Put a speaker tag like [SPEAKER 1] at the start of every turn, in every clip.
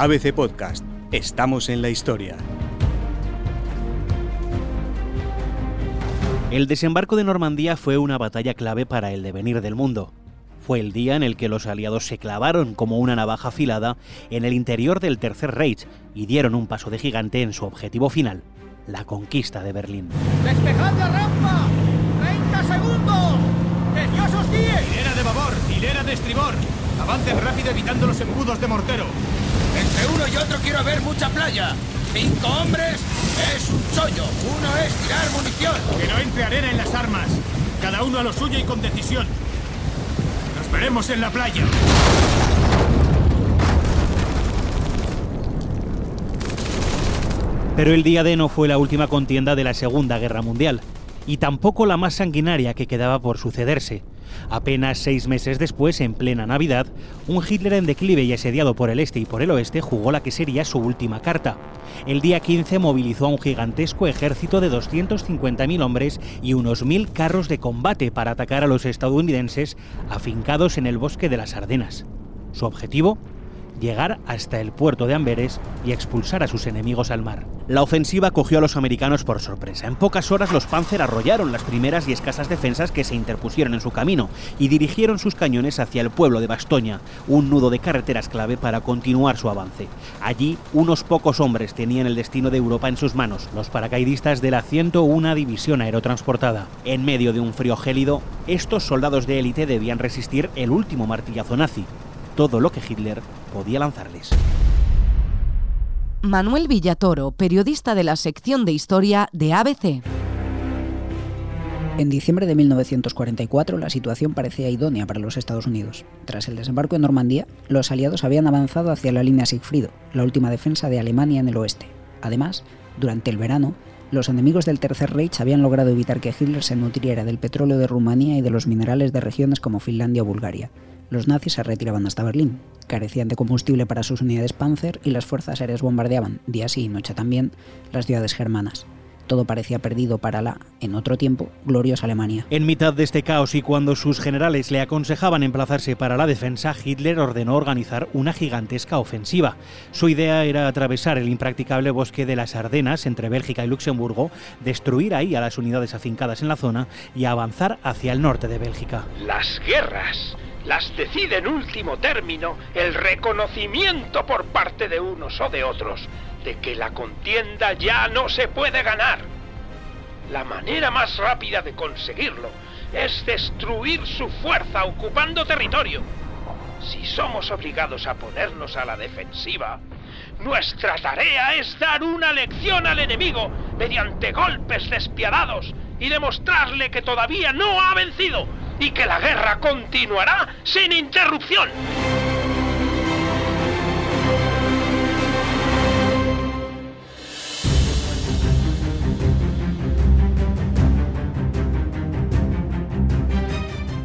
[SPEAKER 1] ABC Podcast. Estamos en la historia.
[SPEAKER 2] El desembarco de Normandía fue una batalla clave para el devenir del mundo. Fue el día en el que los aliados se clavaron como una navaja afilada en el interior del Tercer Reich y dieron un paso de gigante en su objetivo final, la conquista de Berlín.
[SPEAKER 3] ¡Despejad la rampa! ¡30 segundos! ¡Que Dios os guíe!
[SPEAKER 4] Hilera de babor, hilera de estribor. Avancen rápido evitando los embudos de mortero.
[SPEAKER 3] Entre uno y otro quiero ver mucha playa. Cinco hombres es un chollo. Uno es tirar munición.
[SPEAKER 4] Que no entre arena en las armas. Cada uno a lo suyo y con decisión. Nos veremos en la playa.
[SPEAKER 2] Pero el día D no fue la última contienda de la Segunda Guerra Mundial, y tampoco la más sanguinaria que quedaba por sucederse. Apenas seis meses después, en plena Navidad, un Hitler en declive y asediado por el este y por el oeste jugó la que sería su última carta. El día 15 movilizó a un gigantesco ejército de 250.000 hombres y unos mil carros de combate para atacar a los estadounidenses afincados en el bosque de las Ardenas. Su objetivo, llegar hasta el puerto de Amberes y expulsar a sus enemigos al mar. La ofensiva cogió a los americanos por sorpresa. En pocas horas los Panzer arrollaron las primeras y escasas defensas que se interpusieron en su camino y dirigieron sus cañones hacia el pueblo de Bastoña, un nudo de carreteras clave para continuar su avance. Allí, unos pocos hombres tenían el destino de Europa en sus manos, los paracaidistas de la 101 División Aerotransportada. En medio de un frío gélido, estos soldados de élite debían resistir el último martillazo nazi, todo lo que Hitler podía lanzarles.
[SPEAKER 5] Manuel Villatoro, periodista de la sección de historia de ABC.
[SPEAKER 6] En diciembre de 1944 la situación parecía idónea para los Estados Unidos. Tras el desembarco en Normandía, los aliados habían avanzado hacia la línea Sigfrido, la última defensa de Alemania en el oeste. Además, durante el verano, los enemigos del Tercer Reich habían logrado evitar que Hitler se nutriera del petróleo de Rumanía y de los minerales de regiones como Finlandia o Bulgaria los nazis se retiraban hasta Berlín. Carecían de combustible para sus unidades Panzer y las fuerzas aéreas bombardeaban, día sí y noche también, las ciudades germanas. Todo parecía perdido para la, en otro tiempo, gloriosa Alemania.
[SPEAKER 2] En mitad de este caos y cuando sus generales le aconsejaban emplazarse para la defensa, Hitler ordenó organizar una gigantesca ofensiva. Su idea era atravesar el impracticable bosque de las Ardenas entre Bélgica y Luxemburgo, destruir ahí a las unidades afincadas en la zona y avanzar hacia el norte de Bélgica.
[SPEAKER 7] Las guerras las decide en último término el reconocimiento por parte de unos o de otros de que la contienda ya no se puede ganar. La manera más rápida de conseguirlo es destruir su fuerza ocupando territorio. Si somos obligados a ponernos a la defensiva, nuestra tarea es dar una lección al enemigo mediante golpes despiadados y demostrarle que todavía no ha vencido y que la guerra continuará sin interrupción.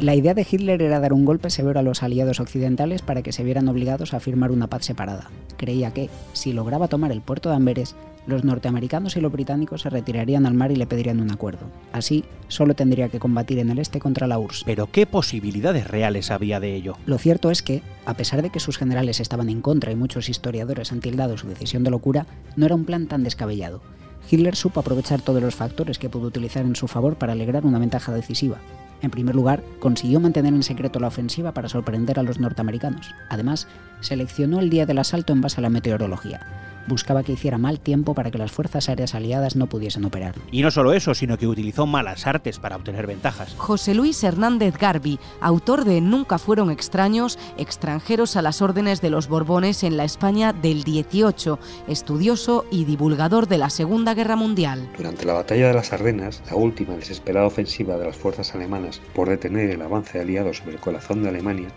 [SPEAKER 6] La idea de Hitler era dar un golpe severo a los aliados occidentales para que se vieran obligados a firmar una paz separada. Creía que, si lograba tomar el puerto de Amberes, los norteamericanos y los británicos se retirarían al mar y le pedirían un acuerdo. Así, solo tendría que combatir en el este contra la URSS.
[SPEAKER 2] Pero ¿qué posibilidades reales había de ello?
[SPEAKER 6] Lo cierto es que, a pesar de que sus generales estaban en contra y muchos historiadores han tildado su decisión de locura, no era un plan tan descabellado. Hitler supo aprovechar todos los factores que pudo utilizar en su favor para alegrar una ventaja decisiva. En primer lugar, consiguió mantener en secreto la ofensiva para sorprender a los norteamericanos. Además, seleccionó el día del asalto en base a la meteorología buscaba que hiciera mal tiempo para que las fuerzas aéreas aliadas no pudiesen operar.
[SPEAKER 2] Y no solo eso, sino que utilizó malas artes para obtener ventajas.
[SPEAKER 5] José Luis Hernández Garbi, autor de Nunca fueron extraños, extranjeros a las órdenes de los Borbones en la España del 18, estudioso y divulgador de la Segunda Guerra Mundial.
[SPEAKER 8] Durante la batalla de las Ardenas, la última desesperada ofensiva de las fuerzas alemanas por detener el avance aliado sobre el corazón de Alemania,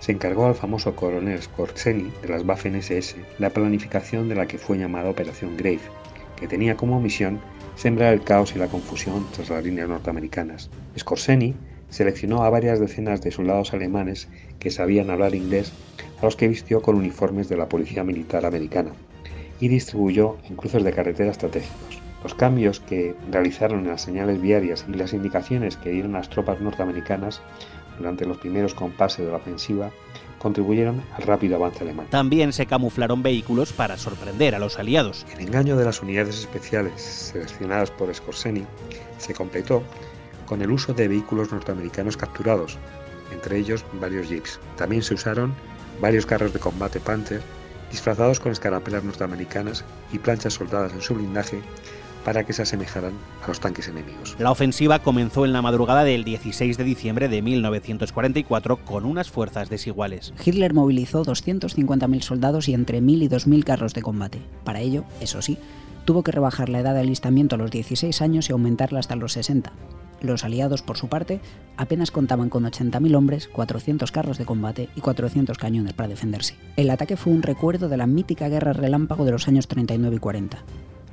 [SPEAKER 8] se encargó al famoso coronel Skorzeny de las Waffen-SS la planificación de la que fue llamada Operación Grave, que tenía como misión sembrar el caos y la confusión tras las líneas norteamericanas. Skorzeny seleccionó a varias decenas de soldados alemanes que sabían hablar inglés, a los que vistió con uniformes de la Policía Militar Americana, y distribuyó en cruces de carretera estratégicos. Los cambios que realizaron en las señales viarias y las indicaciones que dieron las tropas norteamericanas durante los primeros compases de la ofensiva contribuyeron al rápido avance alemán.
[SPEAKER 2] También se camuflaron vehículos para sorprender a los aliados.
[SPEAKER 8] El engaño de las unidades especiales seleccionadas por Scorseni se completó con el uso de vehículos norteamericanos capturados, entre ellos varios jeeps. También se usaron varios carros de combate Panther disfrazados con escarapelas norteamericanas y planchas soldadas en su blindaje para que se asemejaran a los tanques enemigos.
[SPEAKER 2] La ofensiva comenzó en la madrugada del 16 de diciembre de 1944 con unas fuerzas desiguales.
[SPEAKER 6] Hitler movilizó 250.000 soldados y entre 1.000 y 2.000 carros de combate. Para ello, eso sí, tuvo que rebajar la edad de alistamiento a los 16 años y aumentarla hasta los 60. Los aliados, por su parte, apenas contaban con 80.000 hombres, 400 carros de combate y 400 cañones para defenderse. El ataque fue un recuerdo de la mítica guerra relámpago de los años 39 y 40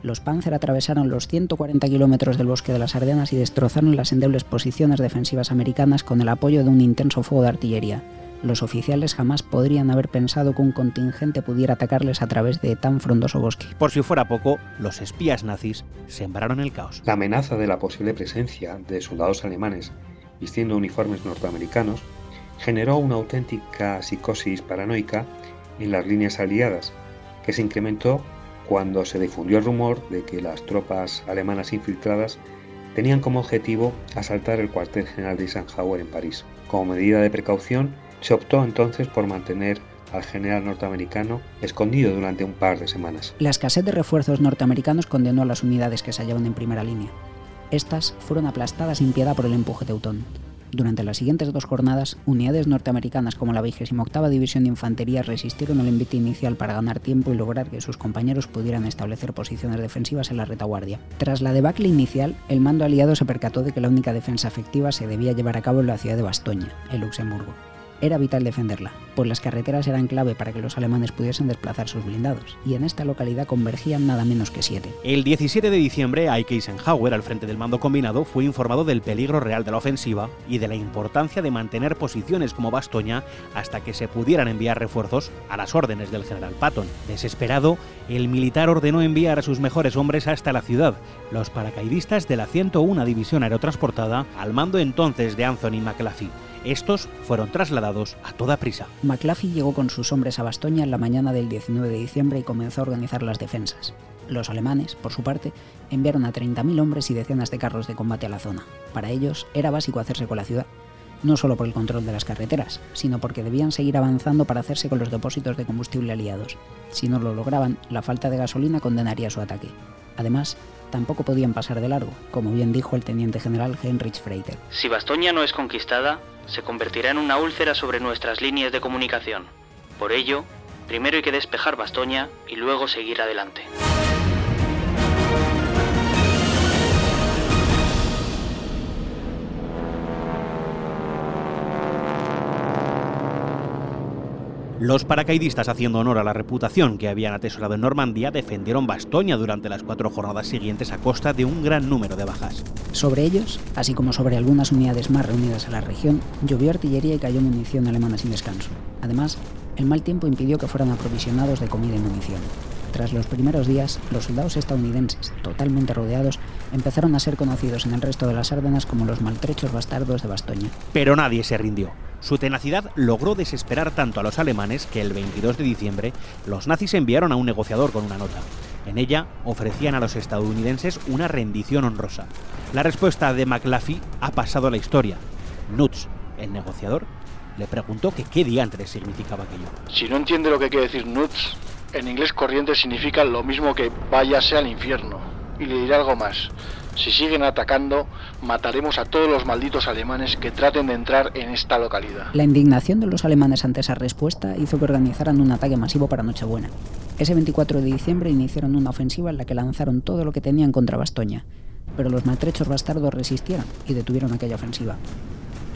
[SPEAKER 6] los Panzer atravesaron los 140 kilómetros del bosque de las Ardenas y destrozaron las endebles posiciones defensivas americanas con el apoyo de un intenso fuego de artillería. Los oficiales jamás podrían haber pensado que un contingente pudiera atacarles a través de tan frondoso bosque.
[SPEAKER 2] Por si fuera poco, los espías nazis sembraron el caos.
[SPEAKER 8] La amenaza de la posible presencia de soldados alemanes vistiendo uniformes norteamericanos generó una auténtica psicosis paranoica en las líneas aliadas, que se incrementó cuando se difundió el rumor de que las tropas alemanas infiltradas tenían como objetivo asaltar el cuartel general de Eisenhower en París. Como medida de precaución, se optó entonces por mantener al general norteamericano escondido durante un par de semanas.
[SPEAKER 6] La escasez de refuerzos norteamericanos condenó a las unidades que se hallaban en primera línea. Estas fueron aplastadas sin piedad por el empuje teutón. Durante las siguientes dos jornadas, unidades norteamericanas como la 28 División de Infantería resistieron al envite inicial para ganar tiempo y lograr que sus compañeros pudieran establecer posiciones defensivas en la retaguardia. Tras la debacle inicial, el mando aliado se percató de que la única defensa efectiva se debía llevar a cabo en la ciudad de Bastoña, en Luxemburgo era vital defenderla, pues las carreteras eran clave para que los alemanes pudiesen desplazar sus blindados, y en esta localidad convergían nada menos que siete.
[SPEAKER 2] El 17 de diciembre, Ike Eisenhower, al frente del mando combinado, fue informado del peligro real de la ofensiva y de la importancia de mantener posiciones como Bastoña hasta que se pudieran enviar refuerzos a las órdenes del general Patton. Desesperado, el militar ordenó enviar a sus mejores hombres hasta la ciudad, los paracaidistas de la 101 División Aerotransportada, al mando entonces de Anthony McLaughlin. Estos fueron trasladados a toda prisa.
[SPEAKER 6] McLaughlin llegó con sus hombres a Bastoña en la mañana del 19 de diciembre y comenzó a organizar las defensas. Los alemanes, por su parte, enviaron a 30.000 hombres y decenas de carros de combate a la zona. Para ellos era básico hacerse con la ciudad, no solo por el control de las carreteras, sino porque debían seguir avanzando para hacerse con los depósitos de combustible aliados. Si no lo lograban, la falta de gasolina condenaría su ataque. Además, tampoco podían pasar de largo, como bien dijo el teniente general Heinrich Freiter.
[SPEAKER 9] Si Bastoña no es conquistada, se convertirá en una úlcera sobre nuestras líneas de comunicación. Por ello, primero hay que despejar Bastoña y luego seguir adelante.
[SPEAKER 2] Los paracaidistas, haciendo honor a la reputación que habían atesorado en Normandía, defendieron Bastoña durante las cuatro jornadas siguientes a costa de un gran número de bajas.
[SPEAKER 6] Sobre ellos, así como sobre algunas unidades más reunidas en la región, llovió artillería y cayó munición alemana sin descanso. Además, el mal tiempo impidió que fueran aprovisionados de comida y munición. Tras los primeros días, los soldados estadounidenses, totalmente rodeados, empezaron a ser conocidos en el resto de las Ardenas como los maltrechos bastardos de Bastoña.
[SPEAKER 2] Pero nadie se rindió. Su tenacidad logró desesperar tanto a los alemanes que el 22 de diciembre los nazis enviaron a un negociador con una nota. En ella ofrecían a los estadounidenses una rendición honrosa. La respuesta de McLaughlin ha pasado a la historia. Nutz, el negociador, le preguntó que qué diantres significaba aquello.
[SPEAKER 10] Si no entiende lo que quiere decir Nutz, en inglés corriente significa lo mismo que váyase al infierno. Y le diré algo más. Si siguen atacando, mataremos a todos los malditos alemanes que traten de entrar en esta localidad.
[SPEAKER 6] La indignación de los alemanes ante esa respuesta hizo que organizaran un ataque masivo para Nochebuena. Ese 24 de diciembre iniciaron una ofensiva en la que lanzaron todo lo que tenían contra Bastoña, pero los maltrechos bastardos resistieron y detuvieron aquella ofensiva.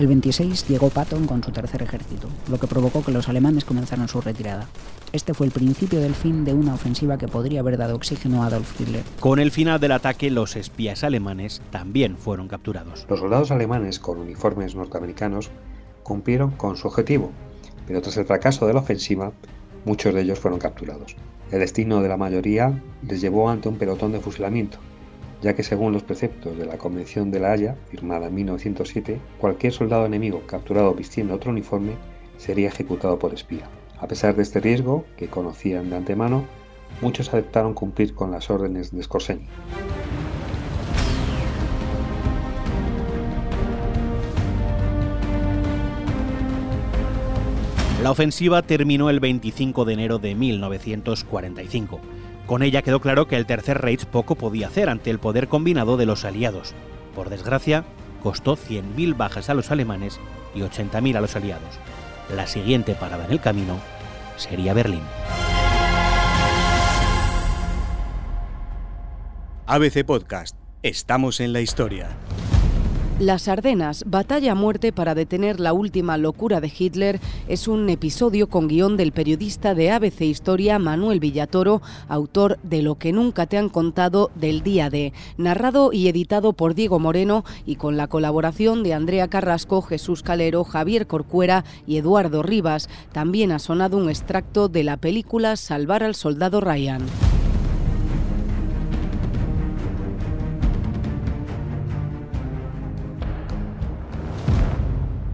[SPEAKER 6] El 26 llegó Patton con su tercer ejército, lo que provocó que los alemanes comenzaran su retirada. Este fue el principio del fin de una ofensiva que podría haber dado oxígeno a Adolf Hitler.
[SPEAKER 2] Con el final del ataque, los espías alemanes también fueron capturados.
[SPEAKER 8] Los soldados alemanes con uniformes norteamericanos cumplieron con su objetivo, pero tras el fracaso de la ofensiva, muchos de ellos fueron capturados. El destino de la mayoría les llevó ante un pelotón de fusilamiento, ya que según los preceptos de la Convención de la Haya, firmada en 1907, cualquier soldado enemigo capturado vistiendo otro uniforme sería ejecutado por espía. A pesar de este riesgo, que conocían de antemano, muchos aceptaron cumplir con las órdenes de Scorseni.
[SPEAKER 2] La ofensiva terminó el 25 de enero de 1945. Con ella quedó claro que el Tercer Reich poco podía hacer ante el poder combinado de los aliados. Por desgracia, costó 100.000 bajas a los alemanes y 80.000 a los aliados. La siguiente parada en el camino sería Berlín.
[SPEAKER 1] ABC Podcast. Estamos en la historia.
[SPEAKER 5] Las Ardenas, batalla a muerte para detener la última locura de Hitler, es un episodio con guion del periodista de ABC Historia Manuel Villatoro, autor de Lo que nunca te han contado del día de, narrado y editado por Diego Moreno y con la colaboración de Andrea Carrasco, Jesús Calero, Javier Corcuera y Eduardo Rivas. También ha sonado un extracto de la película Salvar al soldado Ryan.